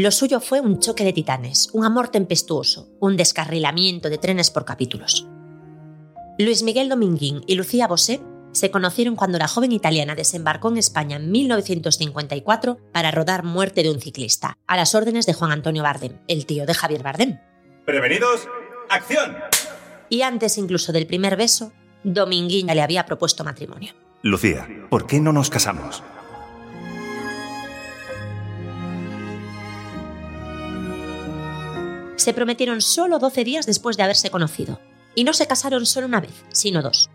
Lo suyo fue un choque de titanes, un amor tempestuoso, un descarrilamiento de trenes por capítulos. Luis Miguel Dominguín y Lucía Bosé se conocieron cuando la joven italiana desembarcó en España en 1954 para rodar Muerte de un ciclista, a las órdenes de Juan Antonio Bardem, el tío de Javier Bardem. Prevenidos, acción. Y antes incluso del primer beso, Dominguín ya le había propuesto matrimonio. Lucía, ¿por qué no nos casamos? Se prometieron solo 12 días después de haberse conocido. Y no se casaron solo una vez, sino dos.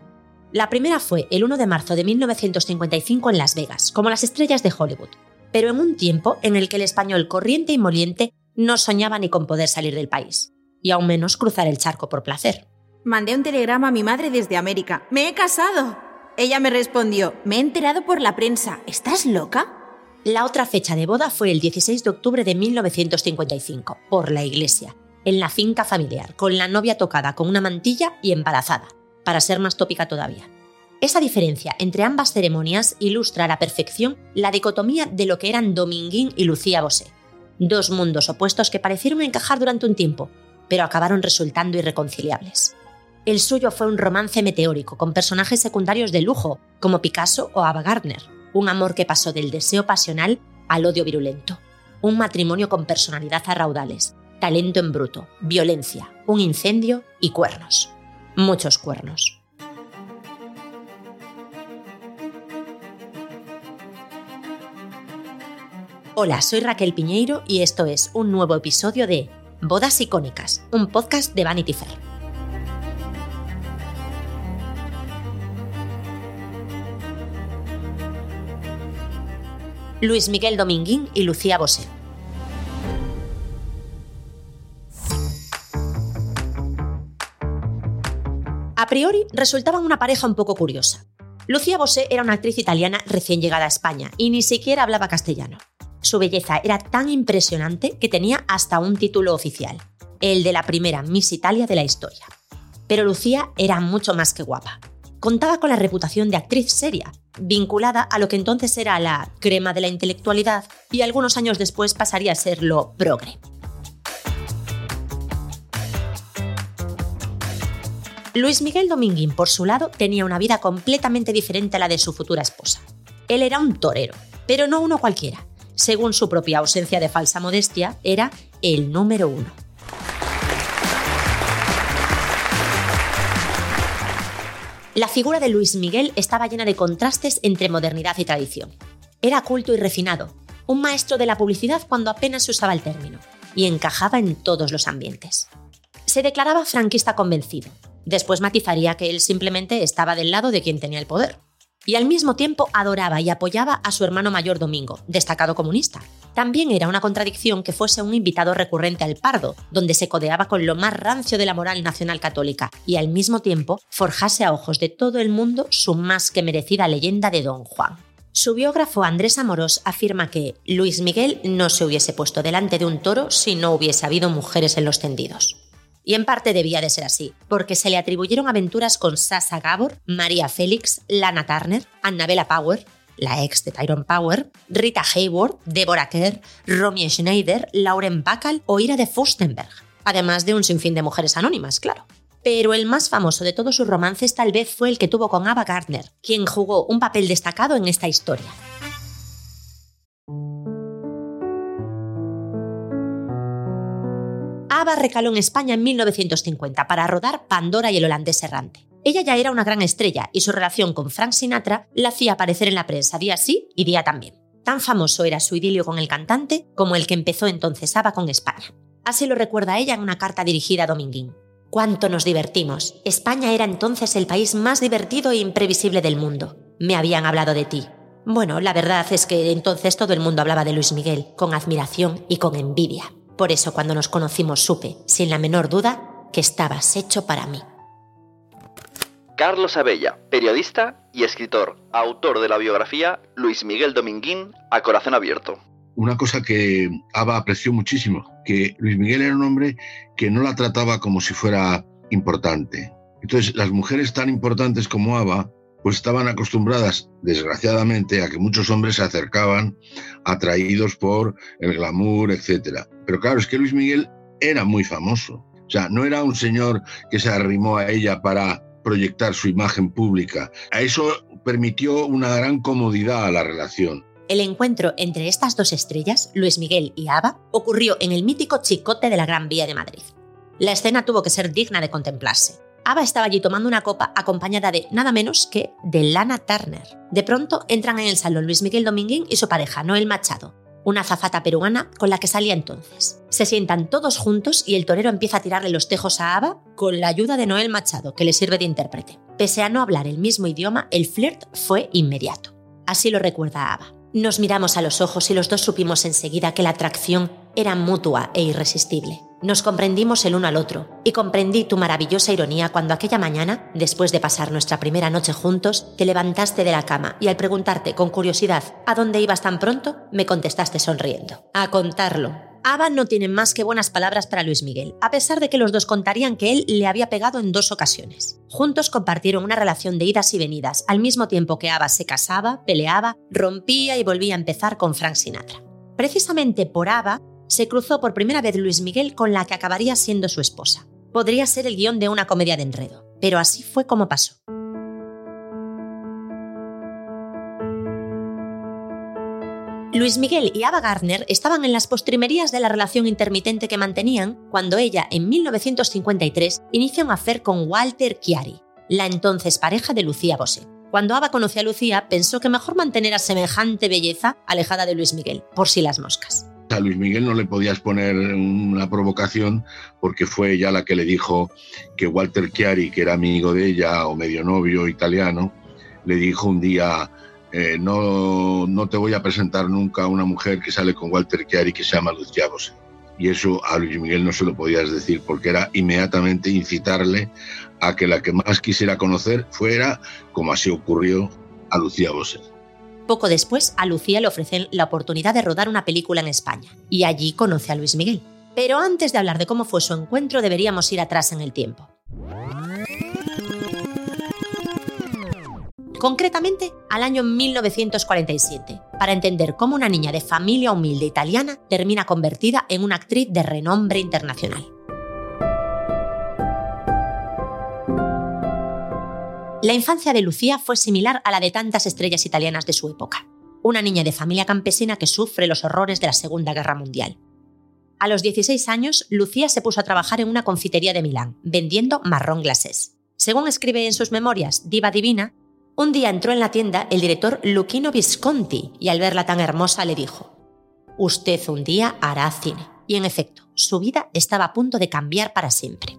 La primera fue el 1 de marzo de 1955 en Las Vegas, como las estrellas de Hollywood, pero en un tiempo en el que el español corriente y moliente no soñaba ni con poder salir del país, y aún menos cruzar el charco por placer. Mandé un telegrama a mi madre desde América. ¡Me he casado! Ella me respondió, me he enterado por la prensa. ¿Estás loca? La otra fecha de boda fue el 16 de octubre de 1955, por la iglesia, en la finca familiar, con la novia tocada con una mantilla y embarazada, para ser más tópica todavía. Esa diferencia entre ambas ceremonias ilustra a la perfección la dicotomía de lo que eran Dominguín y Lucía Bosé, dos mundos opuestos que parecieron encajar durante un tiempo, pero acabaron resultando irreconciliables. El suyo fue un romance meteórico con personajes secundarios de lujo, como Picasso o Ava Gardner, un amor que pasó del deseo pasional al odio virulento, un matrimonio con personalidad a raudales, talento en bruto, violencia, un incendio y cuernos. Muchos cuernos. Hola, soy Raquel Piñeiro y esto es un nuevo episodio de Bodas Icónicas, un podcast de Vanity Fair. Luis Miguel Dominguín y Lucía Bosé. A priori resultaban una pareja un poco curiosa. Lucía Bosé era una actriz italiana recién llegada a España y ni siquiera hablaba castellano. Su belleza era tan impresionante que tenía hasta un título oficial, el de la primera Miss Italia de la historia. Pero Lucía era mucho más que guapa contaba con la reputación de actriz seria, vinculada a lo que entonces era la crema de la intelectualidad y algunos años después pasaría a ser lo progre. Luis Miguel Dominguín, por su lado, tenía una vida completamente diferente a la de su futura esposa. Él era un torero, pero no uno cualquiera. Según su propia ausencia de falsa modestia, era el número uno. La figura de Luis Miguel estaba llena de contrastes entre modernidad y tradición. Era culto y refinado, un maestro de la publicidad cuando apenas se usaba el término, y encajaba en todos los ambientes. Se declaraba franquista convencido. Después matizaría que él simplemente estaba del lado de quien tenía el poder y al mismo tiempo adoraba y apoyaba a su hermano mayor Domingo, destacado comunista. También era una contradicción que fuese un invitado recurrente al Pardo, donde se codeaba con lo más rancio de la moral nacional católica, y al mismo tiempo forjase a ojos de todo el mundo su más que merecida leyenda de Don Juan. Su biógrafo Andrés Amorós afirma que Luis Miguel no se hubiese puesto delante de un toro si no hubiese habido mujeres en los tendidos. Y en parte debía de ser así, porque se le atribuyeron aventuras con Sasa Gabor, María Félix, Lana Turner, Annabella Power, la ex de Tyrone Power, Rita Hayward, Deborah Kerr, Romy Schneider, Lauren Bacall o Ira de Fustenberg, además de un sinfín de mujeres anónimas, claro. Pero el más famoso de todos sus romances tal vez fue el que tuvo con Ava Gardner, quien jugó un papel destacado en esta historia. Ava recaló en España en 1950 para rodar Pandora y el holandés errante. Ella ya era una gran estrella y su relación con Frank Sinatra la hacía aparecer en la prensa día sí y día también. Tan famoso era su idilio con el cantante como el que empezó entonces Ava con España. Así lo recuerda ella en una carta dirigida a Dominguín. Cuánto nos divertimos. España era entonces el país más divertido e imprevisible del mundo. Me habían hablado de ti. Bueno, la verdad es que entonces todo el mundo hablaba de Luis Miguel, con admiración y con envidia. Por eso cuando nos conocimos supe, sin la menor duda, que estabas hecho para mí. Carlos Abella, periodista y escritor, autor de la biografía Luis Miguel Dominguín, a corazón abierto. Una cosa que Ava apreció muchísimo, que Luis Miguel era un hombre que no la trataba como si fuera importante. Entonces, las mujeres tan importantes como Ava, pues estaban acostumbradas, desgraciadamente, a que muchos hombres se acercaban atraídos por el glamour, etc. Pero claro, es que Luis Miguel era muy famoso. O sea, no era un señor que se arrimó a ella para proyectar su imagen pública. A eso permitió una gran comodidad a la relación. El encuentro entre estas dos estrellas, Luis Miguel y Ava, ocurrió en el mítico Chicote de la Gran Vía de Madrid. La escena tuvo que ser digna de contemplarse. Ava estaba allí tomando una copa acompañada de nada menos que de Lana Turner. De pronto entran en el salón Luis Miguel Dominguín y su pareja, Noel Machado, una zafata peruana con la que salía entonces. Se sientan todos juntos y el torero empieza a tirarle los tejos a Ava con la ayuda de Noel Machado, que le sirve de intérprete. Pese a no hablar el mismo idioma, el flirt fue inmediato. Así lo recuerda Ava. Nos miramos a los ojos y los dos supimos enseguida que la atracción era mutua e irresistible. Nos comprendimos el uno al otro y comprendí tu maravillosa ironía cuando aquella mañana, después de pasar nuestra primera noche juntos, te levantaste de la cama y al preguntarte con curiosidad a dónde ibas tan pronto, me contestaste sonriendo. A contarlo. Ava no tiene más que buenas palabras para Luis Miguel, a pesar de que los dos contarían que él le había pegado en dos ocasiones. Juntos compartieron una relación de idas y venidas, al mismo tiempo que Ava se casaba, peleaba, rompía y volvía a empezar con Frank Sinatra. Precisamente por Ava se cruzó por primera vez Luis Miguel con la que acabaría siendo su esposa. Podría ser el guion de una comedia de enredo, pero así fue como pasó. Luis Miguel y Ava Gardner estaban en las postrimerías de la relación intermitente que mantenían cuando ella, en 1953, inicia un affair con Walter Chiari, la entonces pareja de Lucía Bosé. Cuando Ava conoció a Lucía, pensó que mejor mantener a semejante belleza alejada de Luis Miguel, por si las moscas. A Luis Miguel no le podías poner una provocación porque fue ella la que le dijo que Walter Chiari, que era amigo de ella o medio novio italiano, le dijo un día, eh, no, no te voy a presentar nunca a una mujer que sale con Walter Chiari que se llama Lucía Bosé. Y eso a Luis Miguel no se lo podías decir porque era inmediatamente incitarle a que la que más quisiera conocer fuera, como así ocurrió, a Lucía Bosé. Poco después, a Lucía le ofrecen la oportunidad de rodar una película en España, y allí conoce a Luis Miguel. Pero antes de hablar de cómo fue su encuentro, deberíamos ir atrás en el tiempo. Concretamente, al año 1947, para entender cómo una niña de familia humilde italiana termina convertida en una actriz de renombre internacional. La infancia de Lucía fue similar a la de tantas estrellas italianas de su época. Una niña de familia campesina que sufre los horrores de la Segunda Guerra Mundial. A los 16 años, Lucía se puso a trabajar en una confitería de Milán, vendiendo marrón glacés. Según escribe en sus memorias Diva Divina, un día entró en la tienda el director Luchino Visconti y al verla tan hermosa le dijo, Usted un día hará cine. Y en efecto, su vida estaba a punto de cambiar para siempre.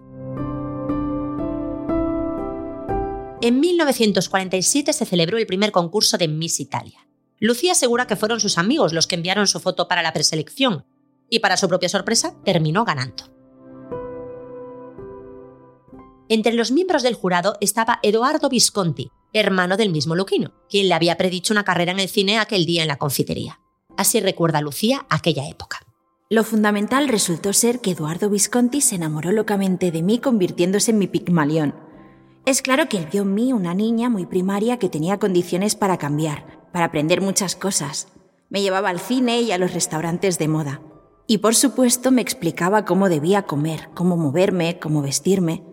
En 1947 se celebró el primer concurso de Miss Italia. Lucía asegura que fueron sus amigos los que enviaron su foto para la preselección, y para su propia sorpresa terminó ganando. Entre los miembros del jurado estaba Edoardo Visconti, hermano del mismo Luquino, quien le había predicho una carrera en el cine aquel día en la confitería. Así recuerda Lucía aquella época. Lo fundamental resultó ser que Eduardo Visconti se enamoró locamente de mí convirtiéndose en mi pigmalión es claro que él vio en mí una niña muy primaria que tenía condiciones para cambiar, para aprender muchas cosas. Me llevaba al cine y a los restaurantes de moda. Y por supuesto me explicaba cómo debía comer, cómo moverme, cómo vestirme.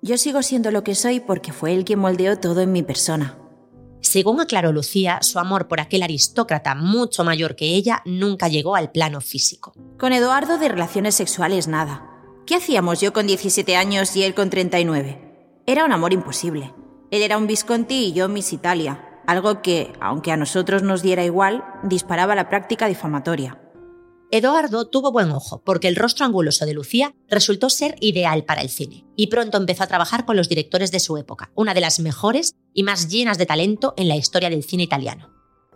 Yo sigo siendo lo que soy porque fue él quien moldeó todo en mi persona. Según aclaró Lucía, su amor por aquel aristócrata mucho mayor que ella nunca llegó al plano físico. Con Eduardo de relaciones sexuales nada. ¿Qué hacíamos yo con 17 años y él con 39? Era un amor imposible. Él era un Visconti y yo Miss Italia, algo que, aunque a nosotros nos diera igual, disparaba la práctica difamatoria. Eduardo tuvo buen ojo, porque el rostro anguloso de Lucía resultó ser ideal para el cine, y pronto empezó a trabajar con los directores de su época, una de las mejores y más llenas de talento en la historia del cine italiano.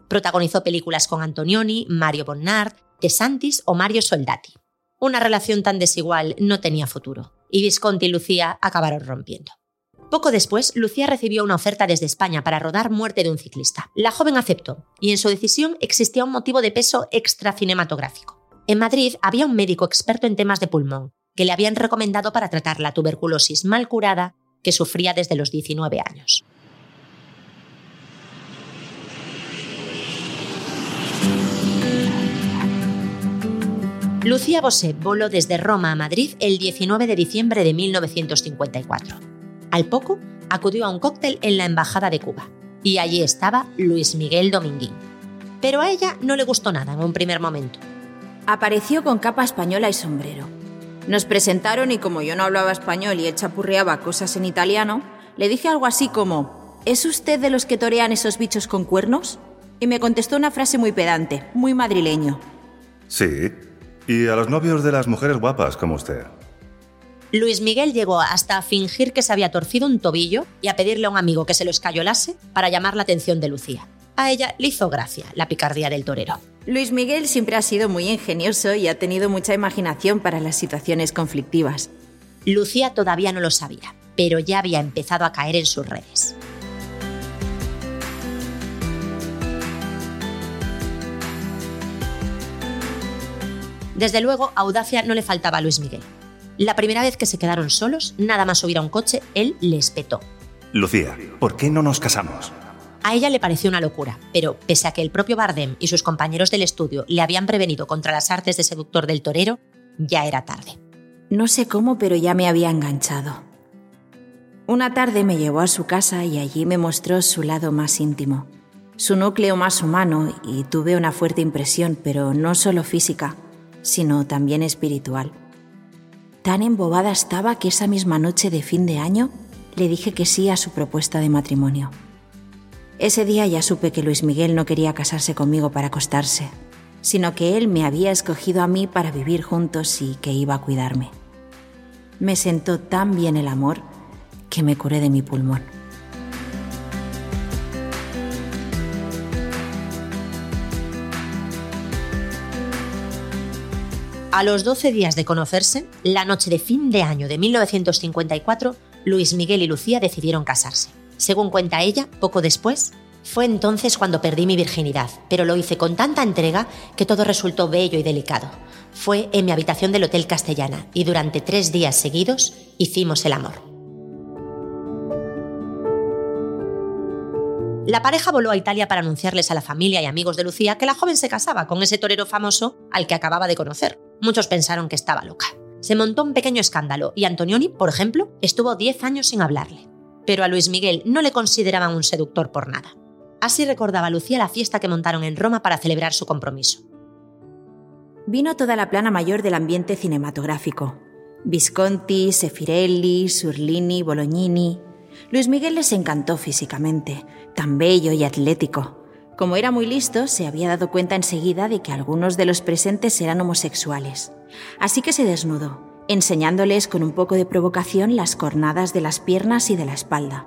Protagonizó películas con Antonioni, Mario Bonnard, De Santis o Mario Soldati. Una relación tan desigual no tenía futuro, y Visconti y Lucía acabaron rompiendo. Poco después, Lucía recibió una oferta desde España para rodar Muerte de un ciclista. La joven aceptó, y en su decisión existía un motivo de peso extracinematográfico. En Madrid había un médico experto en temas de pulmón, que le habían recomendado para tratar la tuberculosis mal curada que sufría desde los 19 años. Lucía Bosé voló desde Roma a Madrid el 19 de diciembre de 1954. Al poco, acudió a un cóctel en la Embajada de Cuba y allí estaba Luis Miguel Dominguín. Pero a ella no le gustó nada en un primer momento. Apareció con capa española y sombrero. Nos presentaron y como yo no hablaba español y él chapurreaba cosas en italiano, le dije algo así como, ¿es usted de los que torean esos bichos con cuernos? Y me contestó una frase muy pedante, muy madrileño. Sí, y a los novios de las mujeres guapas como usted. Luis Miguel llegó hasta a fingir que se había torcido un tobillo y a pedirle a un amigo que se lo escayolase para llamar la atención de Lucía. A ella le hizo gracia la picardía del torero. Luis Miguel siempre ha sido muy ingenioso y ha tenido mucha imaginación para las situaciones conflictivas. Lucía todavía no lo sabía, pero ya había empezado a caer en sus redes. Desde luego, audacia no le faltaba a Luis Miguel. La primera vez que se quedaron solos, nada más subir a un coche, él le espetó. Lucía, ¿por qué no nos casamos? A ella le pareció una locura, pero pese a que el propio Bardem y sus compañeros del estudio le habían prevenido contra las artes de seductor del torero, ya era tarde. No sé cómo, pero ya me había enganchado. Una tarde me llevó a su casa y allí me mostró su lado más íntimo, su núcleo más humano y tuve una fuerte impresión, pero no solo física, sino también espiritual. Tan embobada estaba que esa misma noche de fin de año le dije que sí a su propuesta de matrimonio. Ese día ya supe que Luis Miguel no quería casarse conmigo para acostarse, sino que él me había escogido a mí para vivir juntos y que iba a cuidarme. Me sentó tan bien el amor que me curé de mi pulmón. A los 12 días de conocerse, la noche de fin de año de 1954, Luis Miguel y Lucía decidieron casarse. Según cuenta ella, poco después, fue entonces cuando perdí mi virginidad, pero lo hice con tanta entrega que todo resultó bello y delicado. Fue en mi habitación del Hotel Castellana y durante tres días seguidos hicimos el amor. La pareja voló a Italia para anunciarles a la familia y amigos de Lucía que la joven se casaba con ese torero famoso al que acababa de conocer. Muchos pensaron que estaba loca. Se montó un pequeño escándalo y Antonioni, por ejemplo, estuvo 10 años sin hablarle. Pero a Luis Miguel no le consideraban un seductor por nada. Así recordaba Lucía la fiesta que montaron en Roma para celebrar su compromiso. Vino toda la plana mayor del ambiente cinematográfico. Visconti, Sefirelli, Surlini, Bolognini. Luis Miguel les encantó físicamente, tan bello y atlético. Como era muy listo, se había dado cuenta enseguida de que algunos de los presentes eran homosexuales. Así que se desnudó, enseñándoles con un poco de provocación las cornadas de las piernas y de la espalda.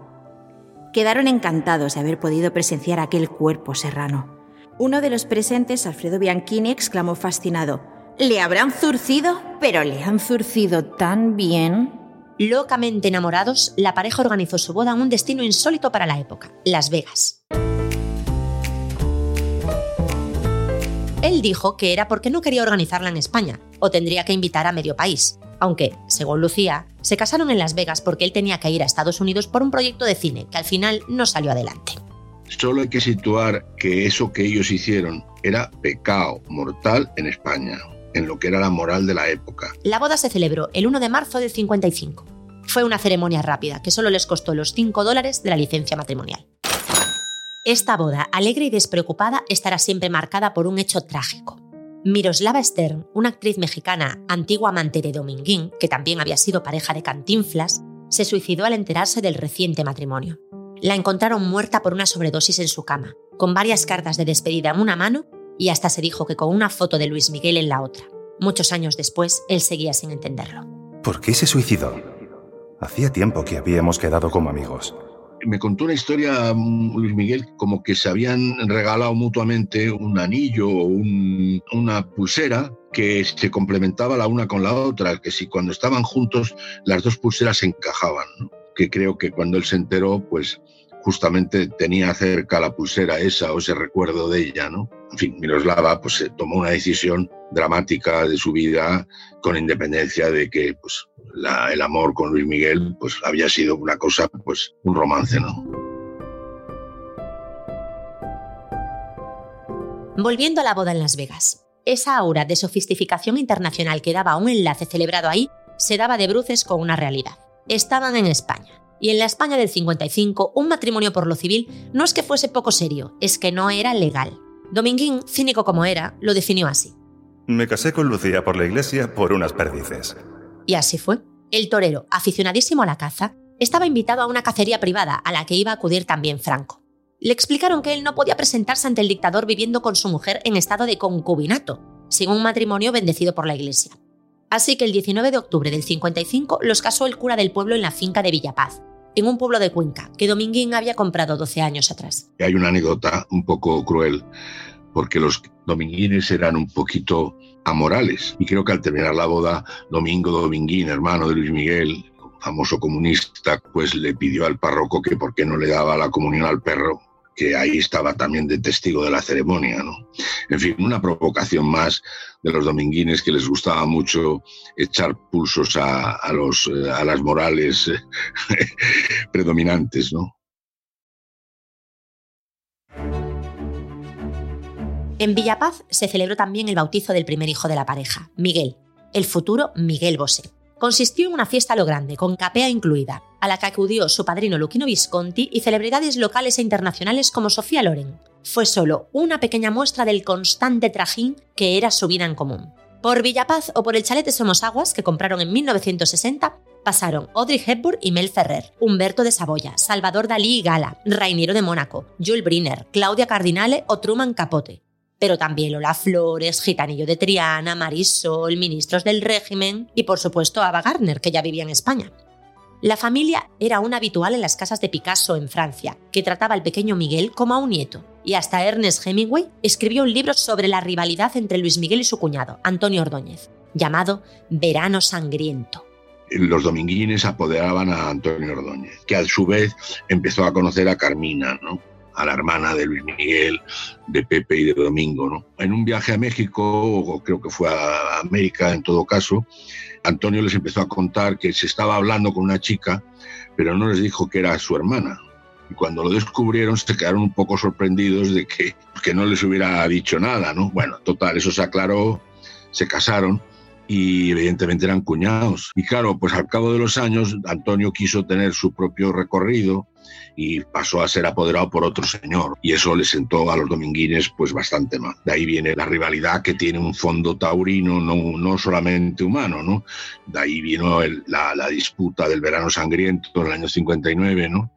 Quedaron encantados de haber podido presenciar aquel cuerpo serrano. Uno de los presentes, Alfredo Bianchini, exclamó fascinado, ¿Le habrán zurcido? Pero le han zurcido tan bien. Locamente enamorados, la pareja organizó su boda en un destino insólito para la época, Las Vegas. Él dijo que era porque no quería organizarla en España, o tendría que invitar a medio país. Aunque, según Lucía, se casaron en Las Vegas porque él tenía que ir a Estados Unidos por un proyecto de cine que al final no salió adelante. Solo hay que situar que eso que ellos hicieron era pecado mortal en España, en lo que era la moral de la época. La boda se celebró el 1 de marzo del 55. Fue una ceremonia rápida que solo les costó los 5 dólares de la licencia matrimonial. Esta boda, alegre y despreocupada, estará siempre marcada por un hecho trágico. Miroslava Stern, una actriz mexicana, antigua amante de Dominguín, que también había sido pareja de Cantinflas, se suicidó al enterarse del reciente matrimonio. La encontraron muerta por una sobredosis en su cama, con varias cartas de despedida en una mano y hasta se dijo que con una foto de Luis Miguel en la otra. Muchos años después, él seguía sin entenderlo. ¿Por qué se suicidó? Hacía tiempo que habíamos quedado como amigos me contó una historia, mm, Luis Miguel, como que se habían regalado mutuamente un anillo o una pulsera que se complementaba la una con la otra, que si cuando estaban juntos las dos pulseras se encajaban, que creo que cuando él se enteró, pues justamente tenía cerca la pulsera esa o ese recuerdo de ella, ¿no? En fin, Miroslava pues tomó una decisión dramática de su vida con independencia de que pues el amor con Luis Miguel pues había sido una cosa pues un romance, ¿no? Volviendo a la boda en Las Vegas. esa aura de sofisticación internacional que daba un enlace celebrado ahí se daba de bruces con una realidad. Estaban en España. Y en la España del 55, un matrimonio por lo civil no es que fuese poco serio, es que no era legal. Dominguín, cínico como era, lo definió así. Me casé con Lucía por la iglesia por unas perdices. Y así fue. El torero, aficionadísimo a la caza, estaba invitado a una cacería privada a la que iba a acudir también Franco. Le explicaron que él no podía presentarse ante el dictador viviendo con su mujer en estado de concubinato, sin un matrimonio bendecido por la iglesia. Así que el 19 de octubre del 55 los casó el cura del pueblo en la finca de Villapaz, en un pueblo de Cuenca, que Dominguín había comprado 12 años atrás. Hay una anécdota un poco cruel, porque los dominguines eran un poquito amorales. Y creo que al terminar la boda, Domingo Dominguín, hermano de Luis Miguel, famoso comunista, pues le pidió al párroco que por qué no le daba la comunión al perro que ahí estaba también de testigo de la ceremonia. ¿no? En fin, una provocación más de los dominguines que les gustaba mucho echar pulsos a, los, eh, a las morales eh, predominantes. ¿no? En Villapaz se celebró también el bautizo del primer hijo de la pareja, Miguel, el futuro Miguel Bosé consistió en una fiesta lo grande, con capea incluida, a la que acudió su padrino Luquino Visconti y celebridades locales e internacionales como Sofía Loren. Fue solo una pequeña muestra del constante trajín que era su vida en común. Por Villapaz o por el chalet de Somosaguas, que compraron en 1960, pasaron Audrey Hepburn y Mel Ferrer, Humberto de Saboya, Salvador Dalí y Gala, Rainiero de Mónaco, Jules Briner, Claudia Cardinale o Truman Capote pero también Lola Flores, Gitanillo de Triana, Marisol, ministros del régimen y por supuesto Ava Gardner, que ya vivía en España. La familia era un habitual en las casas de Picasso en Francia, que trataba al pequeño Miguel como a un nieto, y hasta Ernest Hemingway escribió un libro sobre la rivalidad entre Luis Miguel y su cuñado, Antonio Ordóñez, llamado Verano Sangriento los dominguines apoderaban a Antonio Ordóñez, que a su vez empezó a conocer a Carmina, ¿no? A la hermana de Luis Miguel, de Pepe y de Domingo. ¿no? En un viaje a México, o creo que fue a América en todo caso, Antonio les empezó a contar que se estaba hablando con una chica, pero no les dijo que era su hermana. Y cuando lo descubrieron se quedaron un poco sorprendidos de que, que no les hubiera dicho nada, ¿no? Bueno, total, eso se aclaró, se casaron y evidentemente eran cuñados. Y claro, pues al cabo de los años Antonio quiso tener su propio recorrido y pasó a ser apoderado por otro señor. Y eso le sentó a los dominguines pues bastante mal. De ahí viene la rivalidad que tiene un fondo taurino, no, no solamente humano, ¿no? De ahí vino la, disputa del verano sangriento en el año 59, ¿no?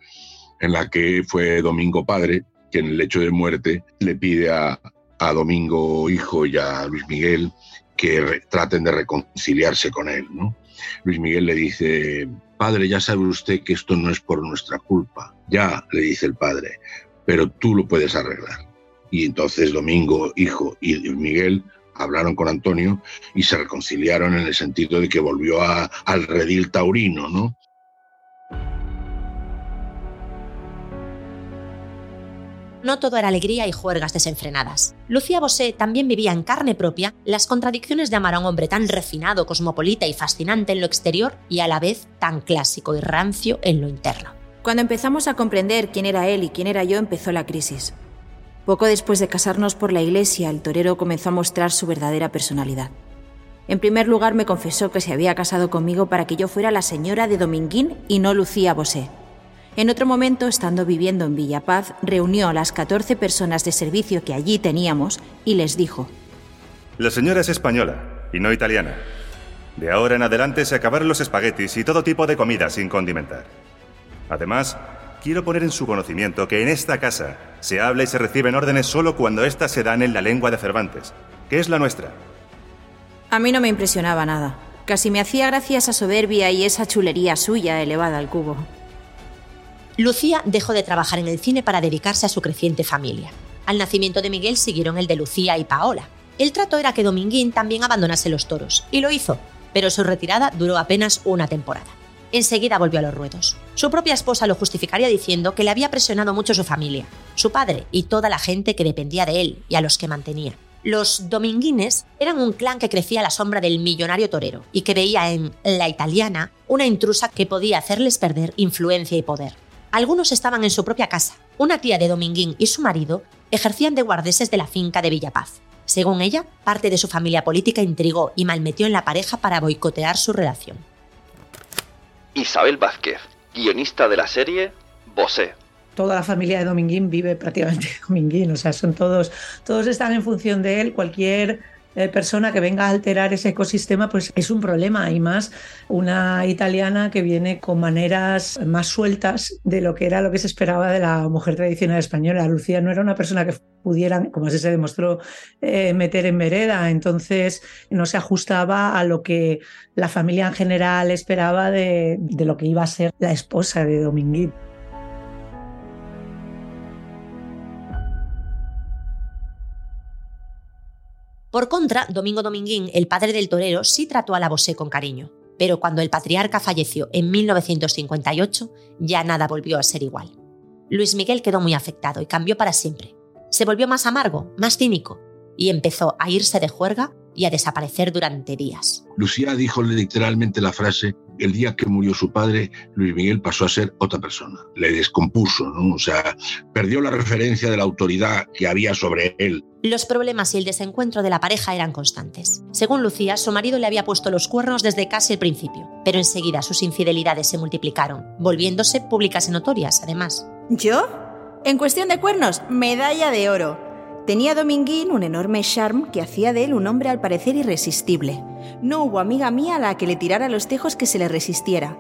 En la que fue Domingo Padre, que en el hecho de muerte le pide a, a Domingo Hijo y a Luis Miguel que traten de reconciliarse con él, ¿no? Luis Miguel le dice, padre, ya sabe usted que esto no es por nuestra culpa. Ya, le dice el padre, pero tú lo puedes arreglar. Y entonces Domingo, hijo, y Miguel hablaron con Antonio y se reconciliaron en el sentido de que volvió al redil taurino, ¿no? No todo era alegría y juergas desenfrenadas. Lucía Bosé también vivía en carne propia las contradicciones de amar a un hombre tan refinado, cosmopolita y fascinante en lo exterior y a la vez tan clásico y rancio en lo interno. Cuando empezamos a comprender quién era él y quién era yo, empezó la crisis. Poco después de casarnos por la iglesia, el torero comenzó a mostrar su verdadera personalidad. En primer lugar, me confesó que se había casado conmigo para que yo fuera la señora de Dominguín y no Lucía Bosé. En otro momento, estando viviendo en Villapaz, reunió a las 14 personas de servicio que allí teníamos y les dijo, La señora es española y no italiana. De ahora en adelante se acabaron los espaguetis y todo tipo de comida sin condimentar. Además, quiero poner en su conocimiento que en esta casa se habla y se reciben órdenes solo cuando éstas se dan en la lengua de Cervantes, que es la nuestra. A mí no me impresionaba nada. Casi me hacía gracia esa soberbia y esa chulería suya elevada al cubo. Lucía dejó de trabajar en el cine para dedicarse a su creciente familia. Al nacimiento de Miguel siguieron el de Lucía y Paola. El trato era que Dominguín también abandonase los toros, y lo hizo, pero su retirada duró apenas una temporada. Enseguida volvió a los ruedos. Su propia esposa lo justificaría diciendo que le había presionado mucho su familia, su padre y toda la gente que dependía de él y a los que mantenía. Los dominguines eran un clan que crecía a la sombra del millonario torero y que veía en la italiana una intrusa que podía hacerles perder influencia y poder. Algunos estaban en su propia casa. Una tía de Dominguín y su marido ejercían de guardeses de la finca de Villapaz. Según ella, parte de su familia política intrigó y malmetió en la pareja para boicotear su relación. Isabel Vázquez, guionista de la serie Bosé. Toda la familia de Dominguín vive prácticamente de Dominguín, o sea, son todos, todos están en función de él. Cualquier eh, persona que venga a alterar ese ecosistema, pues es un problema. Y más una italiana que viene con maneras más sueltas de lo que era lo que se esperaba de la mujer tradicional española. Lucía no era una persona que pudiera, como así se demostró, eh, meter en vereda. Entonces no se ajustaba a lo que la familia en general esperaba de, de lo que iba a ser la esposa de Dominguín. Por contra, Domingo Dominguín, el padre del torero, sí trató a la Bosé con cariño, pero cuando el patriarca falleció en 1958, ya nada volvió a ser igual. Luis Miguel quedó muy afectado y cambió para siempre. Se volvió más amargo, más cínico, y empezó a irse de juerga y a desaparecer durante días. Lucía dijo literalmente la frase, el día que murió su padre, Luis Miguel pasó a ser otra persona. Le descompuso, ¿no? O sea, perdió la referencia de la autoridad que había sobre él. Los problemas y el desencuentro de la pareja eran constantes. Según Lucía, su marido le había puesto los cuernos desde casi el principio, pero enseguida sus infidelidades se multiplicaron, volviéndose públicas y notorias, además. ¿Yo? En cuestión de cuernos, medalla de oro. Tenía Dominguín un enorme charme que hacía de él un hombre al parecer irresistible. No hubo amiga mía a la que le tirara los tejos que se le resistiera.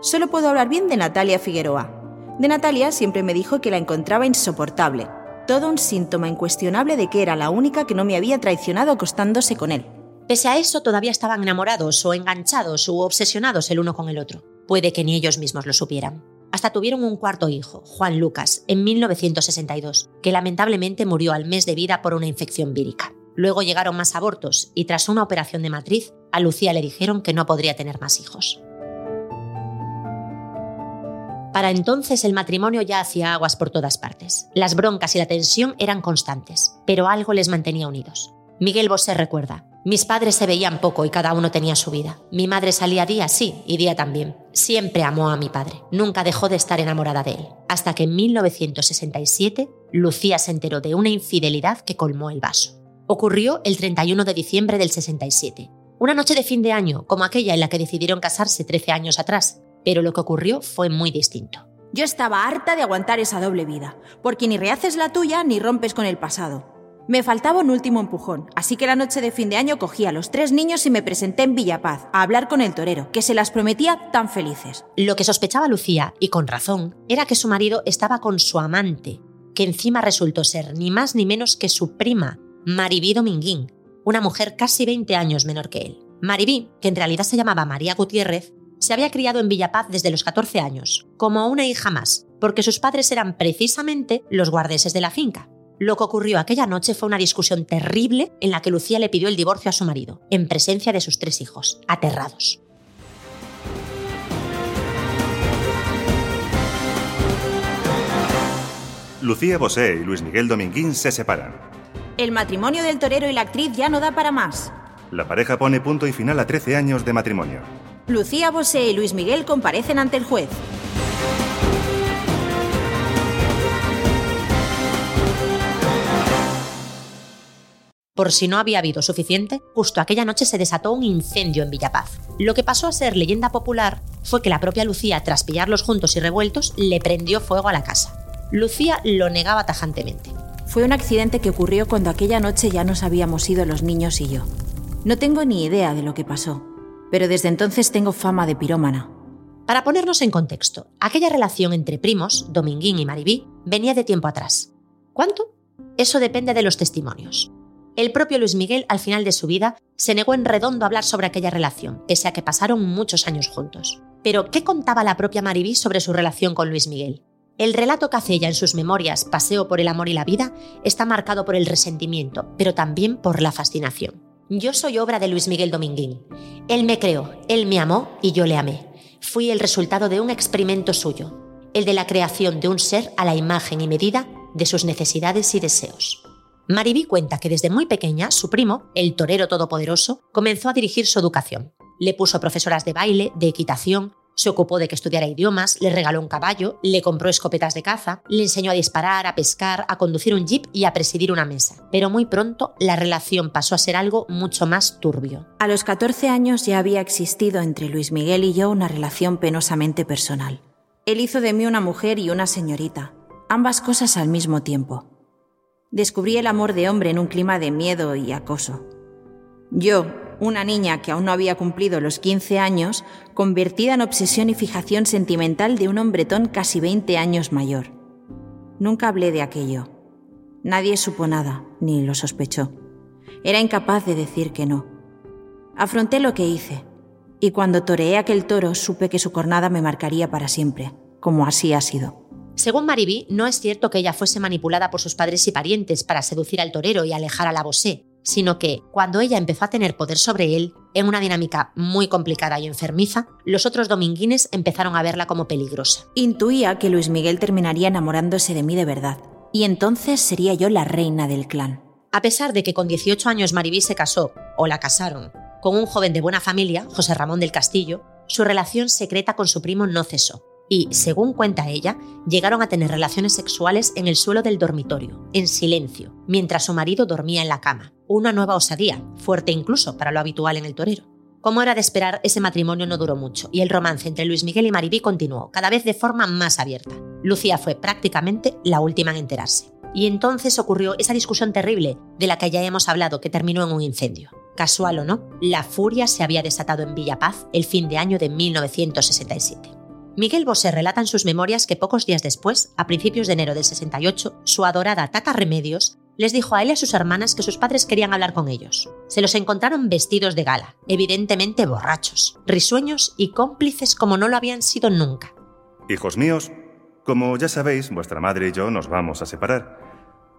Solo puedo hablar bien de Natalia Figueroa. De Natalia siempre me dijo que la encontraba insoportable. Todo un síntoma incuestionable de que era la única que no me había traicionado acostándose con él. Pese a eso, todavía estaban enamorados o enganchados o obsesionados el uno con el otro. Puede que ni ellos mismos lo supieran. Hasta tuvieron un cuarto hijo, Juan Lucas, en 1962, que lamentablemente murió al mes de vida por una infección vírica. Luego llegaron más abortos y tras una operación de matriz, a Lucía le dijeron que no podría tener más hijos. Para entonces el matrimonio ya hacía aguas por todas partes. Las broncas y la tensión eran constantes, pero algo les mantenía unidos. Miguel Bosé recuerda, mis padres se veían poco y cada uno tenía su vida. Mi madre salía día sí y día también. Siempre amó a mi padre. Nunca dejó de estar enamorada de él. Hasta que en 1967 Lucía se enteró de una infidelidad que colmó el vaso. Ocurrió el 31 de diciembre del 67. Una noche de fin de año, como aquella en la que decidieron casarse 13 años atrás. Pero lo que ocurrió fue muy distinto. Yo estaba harta de aguantar esa doble vida, porque ni rehaces la tuya ni rompes con el pasado. Me faltaba un último empujón, así que la noche de fin de año cogí a los tres niños y me presenté en Villapaz a hablar con el torero, que se las prometía tan felices. Lo que sospechaba Lucía, y con razón, era que su marido estaba con su amante, que encima resultó ser ni más ni menos que su prima, Maribí Dominguín, una mujer casi 20 años menor que él. Maribí, que en realidad se llamaba María Gutiérrez, se había criado en Villapaz desde los 14 años, como una hija más, porque sus padres eran precisamente los guardeses de la finca. Lo que ocurrió aquella noche fue una discusión terrible en la que Lucía le pidió el divorcio a su marido, en presencia de sus tres hijos, aterrados. Lucía Bosé y Luis Miguel Dominguín se separan. El matrimonio del torero y la actriz ya no da para más. La pareja pone punto y final a 13 años de matrimonio. Lucía Bosé y Luis Miguel comparecen ante el juez. Por si no había habido suficiente, justo aquella noche se desató un incendio en Villapaz. Lo que pasó a ser leyenda popular fue que la propia Lucía, tras pillarlos juntos y revueltos, le prendió fuego a la casa. Lucía lo negaba tajantemente. Fue un accidente que ocurrió cuando aquella noche ya nos habíamos ido los niños y yo. No tengo ni idea de lo que pasó, pero desde entonces tengo fama de pirómana. Para ponernos en contexto, aquella relación entre primos, Dominguín y Maribí, venía de tiempo atrás. ¿Cuánto? Eso depende de los testimonios. El propio Luis Miguel, al final de su vida, se negó en redondo a hablar sobre aquella relación, pese a que pasaron muchos años juntos. Pero, ¿qué contaba la propia Maribí sobre su relación con Luis Miguel? El relato que hace ella en sus memorias Paseo por el amor y la vida está marcado por el resentimiento, pero también por la fascinación. Yo soy obra de Luis Miguel Dominguín. Él me creó, él me amó y yo le amé. Fui el resultado de un experimento suyo, el de la creación de un ser a la imagen y medida de sus necesidades y deseos. Maribí cuenta que desde muy pequeña su primo, el torero todopoderoso, comenzó a dirigir su educación. Le puso profesoras de baile, de equitación, Se ocupó de que estudiara idiomas, le regaló un caballo, le compró escopetas de caza, le enseñó a disparar, a pescar, a conducir un jeep y a presidir una mesa. Pero muy pronto la relación pasó a ser algo mucho más turbio. A los 14 años ya había existido entre Luis Miguel y yo una relación penosamente personal. Él hizo de mí una mujer y una señorita, ambas cosas al mismo tiempo. Descubrí el amor de hombre en un clima de miedo y acoso. Yo, una niña que aún no había cumplido los 15 años, convertida en obsesión y fijación sentimental de un hombretón casi 20 años mayor. Nunca hablé de aquello. Nadie supo nada, ni lo sospechó. Era incapaz de decir que no. Afronté lo que hice, y cuando toreé aquel toro supe que su cornada me marcaría para siempre, como así ha sido. Según Mariby, no es cierto que ella fuese manipulada por sus padres y parientes para seducir al torero y alejar a la Bosé, sino que cuando ella empezó a tener poder sobre él, en una dinámica muy complicada y enfermiza, los otros dominguines empezaron a verla como peligrosa. Intuía que Luis Miguel terminaría enamorándose de mí de verdad, y entonces sería yo la reina del clan. A pesar de que con 18 años Maribí se casó, o la casaron, con un joven de buena familia, José Ramón del Castillo, su relación secreta con su primo no cesó y, según cuenta ella, llegaron a tener relaciones sexuales en el suelo del dormitorio, en silencio, mientras su marido dormía en la cama. Una nueva osadía, fuerte incluso para lo habitual en el torero. Como era de esperar, ese matrimonio no duró mucho y el romance entre Luis Miguel y Maribí continuó, cada vez de forma más abierta. Lucía fue prácticamente la última en enterarse. Y entonces ocurrió esa discusión terrible de la que ya hemos hablado que terminó en un incendio. Casual o no, la furia se había desatado en Villapaz el fin de año de 1967. Miguel Bosé relata en sus memorias que pocos días después, a principios de enero del 68, su adorada Tata Remedios les dijo a él y a sus hermanas que sus padres querían hablar con ellos. Se los encontraron vestidos de gala, evidentemente borrachos, risueños y cómplices como no lo habían sido nunca. Hijos míos, como ya sabéis, vuestra madre y yo nos vamos a separar.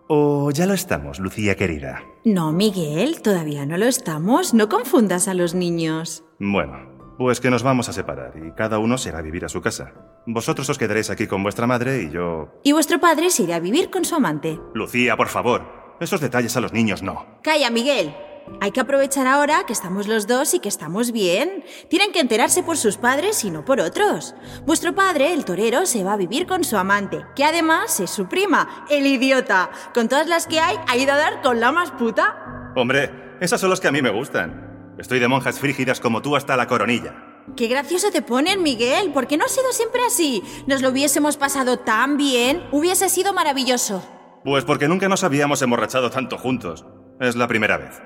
¿O ya lo estamos, Lucía querida? No, Miguel, todavía no lo estamos. No confundas a los niños. Bueno, pues que nos vamos a separar y cada uno se irá a vivir a su casa. Vosotros os quedaréis aquí con vuestra madre y yo... Y vuestro padre se irá a vivir con su amante. Lucía, por favor. Esos detalles a los niños no. Calla, Miguel. Hay que aprovechar ahora que estamos los dos y que estamos bien. Tienen que enterarse por sus padres y no por otros. Vuestro padre, el torero, se va a vivir con su amante, que además es su prima, el idiota. Con todas las que hay, ha ido a dar con la más puta. Hombre, esas son las que a mí me gustan. Estoy de monjas frígidas como tú hasta la coronilla. Qué gracioso te ponen, Miguel. ¿Por qué no ha sido siempre así? Nos lo hubiésemos pasado tan bien. Hubiese sido maravilloso. Pues porque nunca nos habíamos emborrachado tanto juntos. Es la primera vez.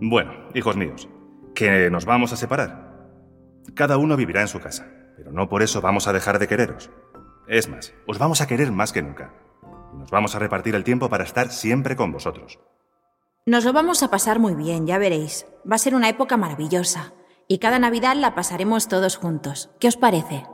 Bueno, hijos míos, que nos vamos a separar. Cada uno vivirá en su casa, pero no por eso vamos a dejar de quereros. Es más, os vamos a querer más que nunca. Nos vamos a repartir el tiempo para estar siempre con vosotros. Nos lo vamos a pasar muy bien, ya veréis. Va a ser una época maravillosa. Y cada Navidad la pasaremos todos juntos. ¿Qué os parece?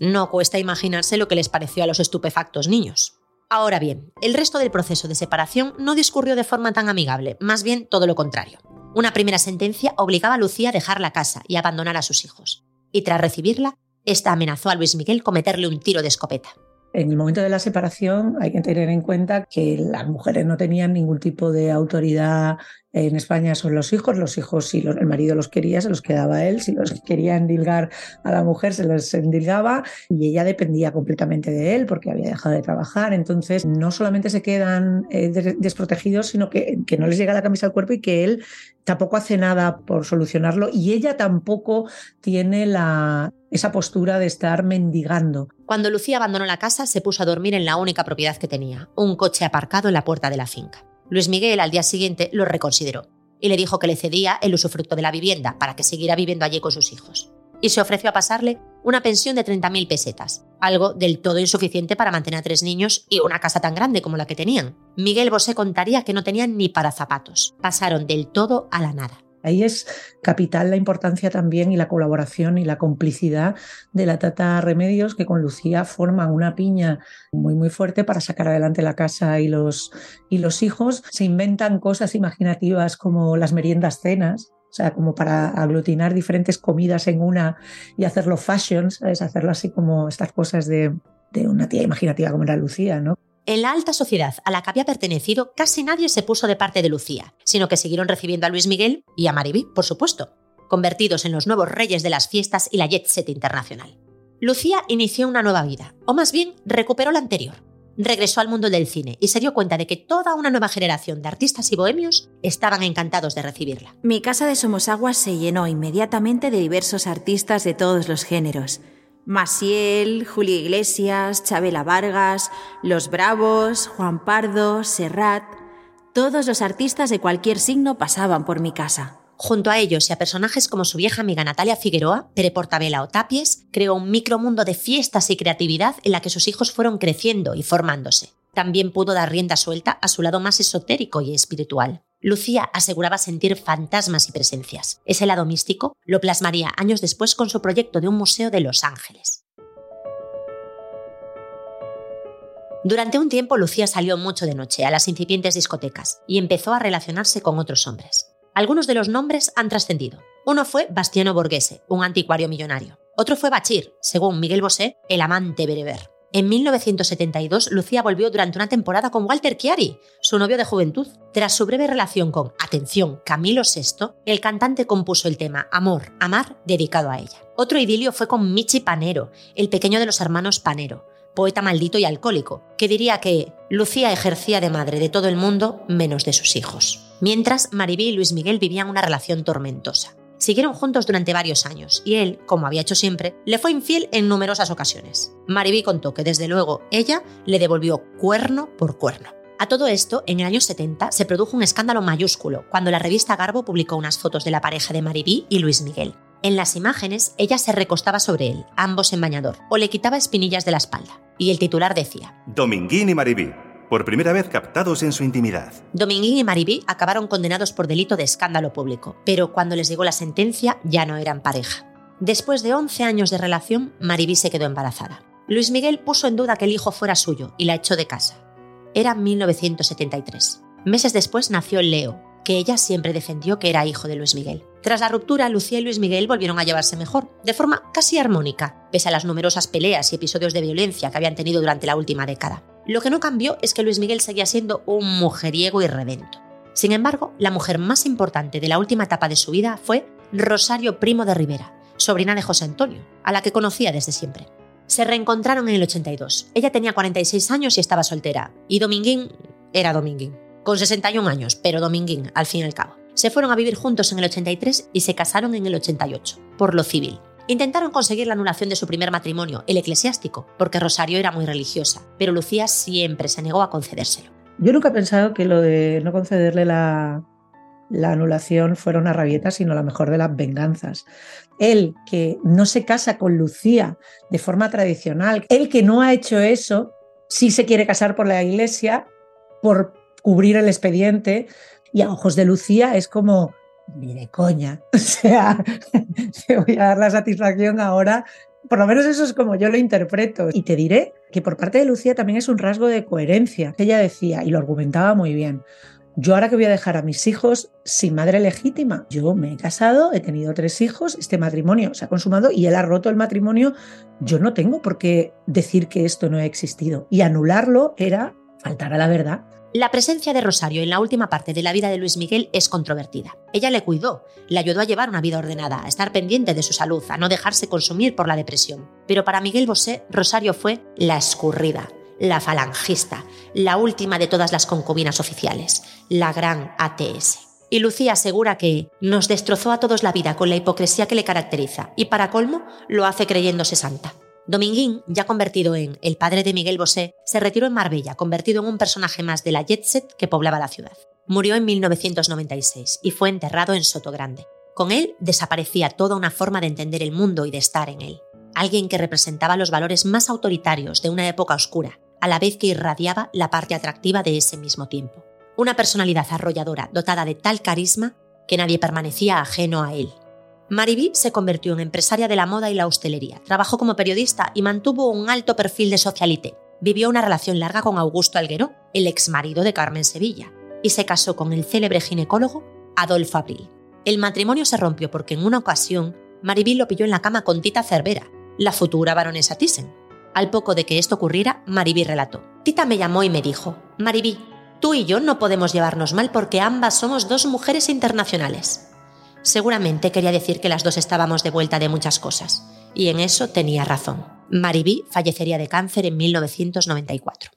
No cuesta imaginarse lo que les pareció a los estupefactos niños. Ahora bien, el resto del proceso de separación no discurrió de forma tan amigable, más bien todo lo contrario. Una primera sentencia obligaba a Lucía a dejar la casa y abandonar a sus hijos. Y tras recibirla, esta amenazó a Luis Miguel con meterle un tiro de escopeta. En el momento de la separación hay que tener en cuenta que las mujeres no tenían ningún tipo de autoridad en España sobre los hijos. Los hijos, si el marido los quería, se los quedaba él. Si los quería endilgar a la mujer, se los endilgaba. Y ella dependía completamente de él porque había dejado de trabajar. Entonces, no solamente se quedan eh, desprotegidos, sino que, que no les llega la camisa al cuerpo y que él tampoco hace nada por solucionarlo. Y ella tampoco tiene la, esa postura de estar mendigando. Cuando Lucía abandonó la casa, se puso a dormir en la única propiedad que tenía, un coche aparcado en la puerta de la finca. Luis Miguel al día siguiente lo reconsideró y le dijo que le cedía el usufructo de la vivienda para que siguiera viviendo allí con sus hijos. Y se ofreció a pasarle una pensión de 30.000 pesetas, algo del todo insuficiente para mantener a tres niños y una casa tan grande como la que tenían. Miguel Bosé contaría que no tenían ni para zapatos. Pasaron del todo a la nada. Ahí es capital la importancia también y la colaboración y la complicidad de la Tata Remedios, que con Lucía forman una piña muy, muy fuerte para sacar adelante la casa y los, y los hijos. Se inventan cosas imaginativas como las meriendas cenas, o sea, como para aglutinar diferentes comidas en una y hacerlo fashion, es Hacerlo así como estas cosas de, de una tía imaginativa como era Lucía, ¿no? En la alta sociedad a la que había pertenecido, casi nadie se puso de parte de Lucía, sino que siguieron recibiendo a Luis Miguel y a Mariby, por supuesto, convertidos en los nuevos reyes de las fiestas y la jet set internacional. Lucía inició una nueva vida, o más bien recuperó la anterior. Regresó al mundo del cine y se dio cuenta de que toda una nueva generación de artistas y bohemios estaban encantados de recibirla. Mi casa de Somosaguas se llenó inmediatamente de diversos artistas de todos los géneros. Masiel, Julio Iglesias, Chabela Vargas, Los Bravos, Juan Pardo, Serrat. Todos los artistas de cualquier signo pasaban por mi casa. Junto a ellos y a personajes como su vieja amiga Natalia Figueroa, Pere Portabella o Tapies, creó un micromundo de fiestas y creatividad en la que sus hijos fueron creciendo y formándose. También pudo dar rienda suelta a su lado más esotérico y espiritual. Lucía aseguraba sentir fantasmas y presencias. Ese lado místico lo plasmaría años después con su proyecto de un museo de Los Ángeles. Durante un tiempo Lucía salió mucho de noche a las incipientes discotecas y empezó a relacionarse con otros hombres. Algunos de los nombres han trascendido. Uno fue Bastiano Borghese, un anticuario millonario. Otro fue Bachir, según Miguel Bosé, el amante bereber. En 1972, Lucía volvió durante una temporada con Walter Chiari, su novio de juventud. Tras su breve relación con, atención, Camilo VI, el cantante compuso el tema Amor, Amar, dedicado a ella. Otro idilio fue con Michi Panero, el pequeño de los hermanos Panero, poeta maldito y alcohólico, que diría que Lucía ejercía de madre de todo el mundo menos de sus hijos mientras Maribí y Luis Miguel vivían una relación tormentosa. Siguieron juntos durante varios años y él, como había hecho siempre, le fue infiel en numerosas ocasiones. Maribí contó que desde luego ella le devolvió cuerno por cuerno. A todo esto, en el año 70 se produjo un escándalo mayúsculo cuando la revista Garbo publicó unas fotos de la pareja de Maribí y Luis Miguel. En las imágenes, ella se recostaba sobre él, ambos en bañador, o le quitaba espinillas de la espalda. Y el titular decía: Dominguín y Maribí, por primera vez captados en su intimidad. Dominguín y Maribí acabaron condenados por delito de escándalo público, pero cuando les llegó la sentencia ya no eran pareja. Después de 11 años de relación, Maribí se quedó embarazada. Luis Miguel puso en duda que el hijo fuera suyo y la echó de casa. Era 1973. Meses después nació Leo, que ella siempre defendió que era hijo de Luis Miguel. Tras la ruptura, Lucía y Luis Miguel volvieron a llevarse mejor, de forma casi armónica, pese a las numerosas peleas y episodios de violencia que habían tenido durante la última década. Lo que no cambió es que Luis Miguel seguía siendo un mujeriego irredento. Sin embargo, la mujer más importante de la última etapa de su vida fue Rosario Primo de Rivera, sobrina de José Antonio, a la que conocía desde siempre. Se reencontraron en el 82. Ella tenía 46 años y estaba soltera, y Dominguín era Dominguín, con 61 años, pero Dominguín, al fin y al cabo. Se fueron a vivir juntos en el 83 y se casaron en el 88, por lo civil. Intentaron conseguir la anulación de su primer matrimonio, el eclesiástico, porque Rosario era muy religiosa, pero Lucía siempre se negó a concedérselo. Yo nunca he pensado que lo de no concederle la, la anulación fuera una rabieta, sino la mejor de las venganzas. Él que no se casa con Lucía de forma tradicional, él que no ha hecho eso, sí se quiere casar por la iglesia por cubrir el expediente y a ojos de Lucía es como, ni de coña. O sea, te voy a dar la satisfacción ahora. Por lo menos eso es como yo lo interpreto. Y te diré que por parte de Lucía también es un rasgo de coherencia. Ella decía, y lo argumentaba muy bien, yo ahora que voy a dejar a mis hijos sin madre legítima, yo me he casado, he tenido tres hijos, este matrimonio se ha consumado y él ha roto el matrimonio, yo no tengo por qué decir que esto no ha existido. Y anularlo era faltar a la verdad. La presencia de Rosario en la última parte de la vida de Luis Miguel es controvertida. Ella le cuidó, le ayudó a llevar una vida ordenada, a estar pendiente de su salud, a no dejarse consumir por la depresión. Pero para Miguel Bosé, Rosario fue la escurrida, la falangista, la última de todas las concubinas oficiales, la gran ATS. Y Lucía asegura que nos destrozó a todos la vida con la hipocresía que le caracteriza y para colmo lo hace creyéndose santa. Dominguín, ya convertido en el padre de Miguel Bosé, se retiró en Marbella, convertido en un personaje más de la jet set que poblaba la ciudad. Murió en 1996 y fue enterrado en Soto Grande. Con él desaparecía toda una forma de entender el mundo y de estar en él. Alguien que representaba los valores más autoritarios de una época oscura, a la vez que irradiaba la parte atractiva de ese mismo tiempo. Una personalidad arrolladora, dotada de tal carisma que nadie permanecía ajeno a él. Maribí se convirtió en empresaria de la moda y la hostelería, trabajó como periodista y mantuvo un alto perfil de socialité. Vivió una relación larga con Augusto Alguero, el ex marido de Carmen Sevilla, y se casó con el célebre ginecólogo Adolfo Abril. El matrimonio se rompió porque en una ocasión Maribí lo pilló en la cama con Tita Cervera, la futura baronesa Thyssen. Al poco de que esto ocurriera, Maribí relató. Tita me llamó y me dijo, Maribí, tú y yo no podemos llevarnos mal porque ambas somos dos mujeres internacionales. Seguramente quería decir que las dos estábamos de vuelta de muchas cosas, Y en eso tenía razón. Maribí fallecería de cáncer en 1994.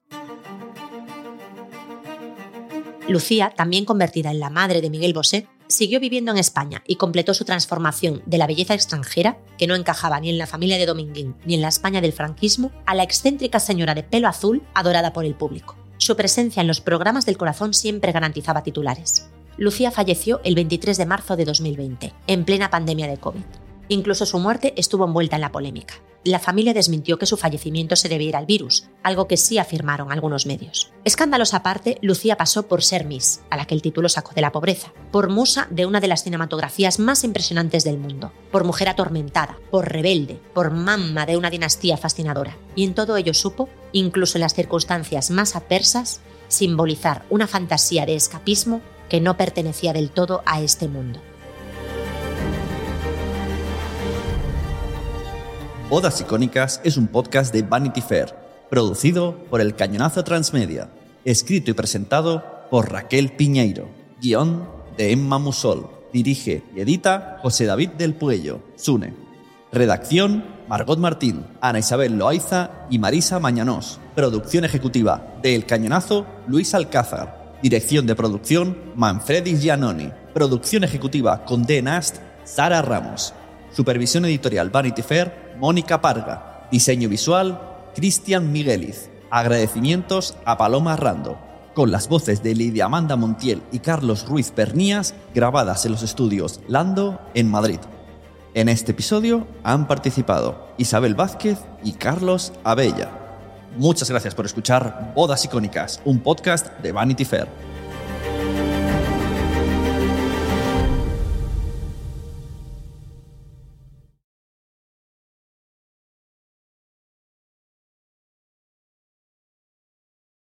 Lucía, también convertida en la madre de Miguel Bosé, siguió viviendo en España y completó su transformación de la belleza extranjera, que no encajaba ni en la familia de Dominguín ni en la España del franquismo, a la excéntrica señora de pelo azul adorada por el público. Su presencia en los programas del corazón siempre garantizaba titulares. Lucía falleció el 23 de marzo de 2020, en plena pandemia de COVID. Incluso su muerte estuvo envuelta en la polémica. La familia desmintió que su fallecimiento se debiera al virus, algo que sí afirmaron algunos medios. Escándalos aparte, Lucía pasó por ser Miss, a la que el título sacó de la pobreza, por musa de una de las cinematografías más impresionantes del mundo, por mujer atormentada, por rebelde, por mamma de una dinastía fascinadora. Y en todo ello supo, incluso en las circunstancias más adversas, simbolizar una fantasía de escapismo que no pertenecía del todo a este mundo. Bodas Icónicas es un podcast de Vanity Fair, producido por El Cañonazo Transmedia, escrito y presentado por Raquel Piñeiro, guion de Emma Musol, dirige y edita José David del Puello, Sune. Redacción, Margot Martín, Ana Isabel Loaiza y Marisa Mañanós. Producción ejecutiva de El Cañonazo, Luis Alcázar. Dirección de producción, Manfredi Giannoni. Producción ejecutiva con. Nast, Sara Ramos. Supervisión editorial Vanity Fair, Mónica Parga. Diseño visual, Cristian Migueliz. Agradecimientos a Paloma Rando. Con las voces de Lidia Amanda Montiel y Carlos Ruiz Pernías, grabadas en los estudios Lando, en Madrid. En este episodio han participado Isabel Vázquez y Carlos Abella. Muchas gracias por escuchar Bodas Icónicas, un podcast de Vanity Fair.